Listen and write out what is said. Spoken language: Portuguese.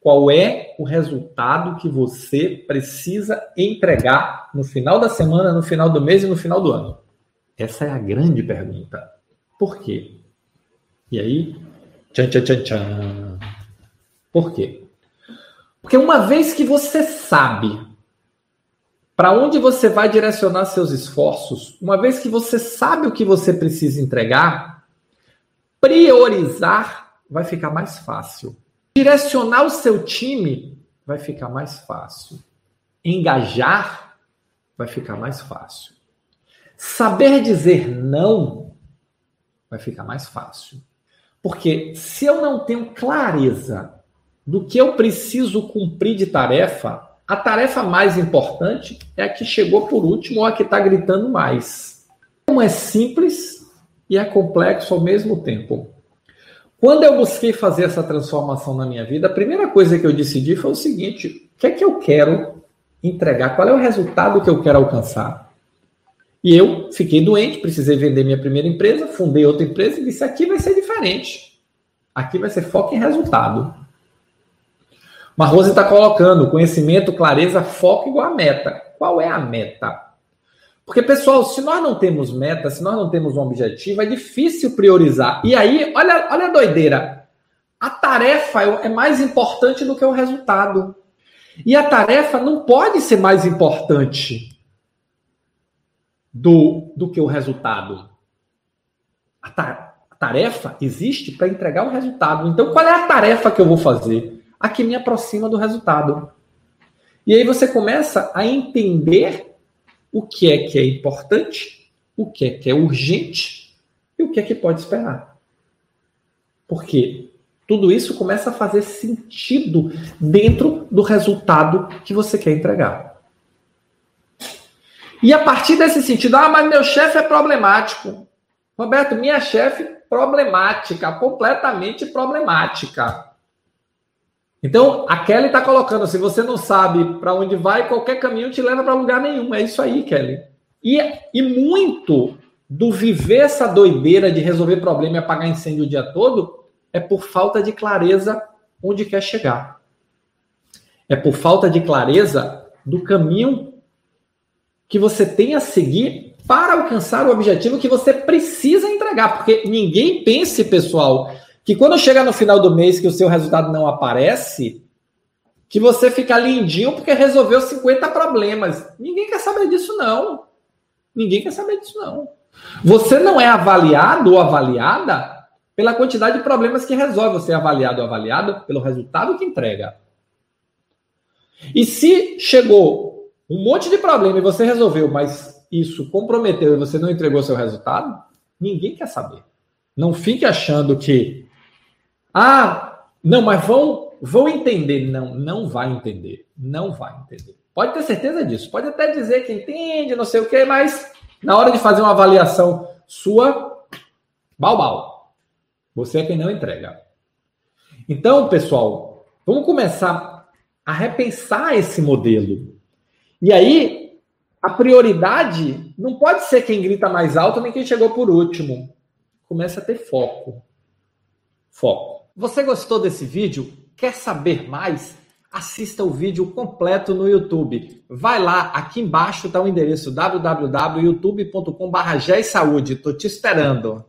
qual é o resultado que você precisa entregar no final da semana, no final do mês e no final do ano? Essa é a grande pergunta. Por quê? E aí, tchan, tchan, tchan, tchan. Por quê? Porque uma vez que você sabe para onde você vai direcionar seus esforços, uma vez que você sabe o que você precisa entregar, priorizar vai ficar mais fácil. Direcionar o seu time vai ficar mais fácil. Engajar vai ficar mais fácil. Saber dizer não vai ficar mais fácil. Porque se eu não tenho clareza do que eu preciso cumprir de tarefa, a tarefa mais importante é a que chegou por último ou a que está gritando mais. Como é simples e é complexo ao mesmo tempo. Quando eu busquei fazer essa transformação na minha vida, a primeira coisa que eu decidi foi o seguinte: o que é que eu quero entregar? Qual é o resultado que eu quero alcançar? E eu fiquei doente, precisei vender minha primeira empresa, fundei outra empresa e disse: aqui vai ser diferente. Aqui vai ser foco em resultado. Marrose está colocando conhecimento, clareza, foco igual a meta. Qual é a meta? Porque, pessoal, se nós não temos meta, se nós não temos um objetivo, é difícil priorizar. E aí, olha, olha a doideira. A tarefa é mais importante do que o resultado. E a tarefa não pode ser mais importante do, do que o resultado. A, ta, a tarefa existe para entregar o resultado. Então, qual é a tarefa que eu vou fazer? a que me aproxima do resultado. E aí você começa a entender o que é que é importante, o que é que é urgente e o que é que pode esperar. Porque tudo isso começa a fazer sentido dentro do resultado que você quer entregar. E a partir desse sentido, ah, mas meu chefe é problemático. Roberto, minha chefe problemática, completamente problemática. Então, a Kelly está colocando, se você não sabe para onde vai, qualquer caminho te leva para lugar nenhum. É isso aí, Kelly. E, e muito do viver essa doideira de resolver problema e apagar incêndio o dia todo é por falta de clareza onde quer chegar. É por falta de clareza do caminho que você tem a seguir para alcançar o objetivo que você precisa entregar. Porque ninguém pense, pessoal, que quando chega no final do mês que o seu resultado não aparece, que você fica lindinho porque resolveu 50 problemas. Ninguém quer saber disso, não. Ninguém quer saber disso, não. Você não é avaliado ou avaliada pela quantidade de problemas que resolve. Você é avaliado ou avaliada pelo resultado que entrega. E se chegou um monte de problema e você resolveu, mas isso comprometeu e você não entregou seu resultado, ninguém quer saber. Não fique achando que ah, não, mas vão, vão entender. Não, não vai entender. Não vai entender. Pode ter certeza disso. Pode até dizer que entende, não sei o quê, mas na hora de fazer uma avaliação sua, bal, Você é quem não entrega. Então, pessoal, vamos começar a repensar esse modelo. E aí, a prioridade não pode ser quem grita mais alto nem quem chegou por último. Começa a ter foco. Foco. Você gostou desse vídeo? Quer saber mais? Assista o vídeo completo no YouTube. Vai lá, aqui embaixo está o endereço www.youtube.com.br. Estou te esperando.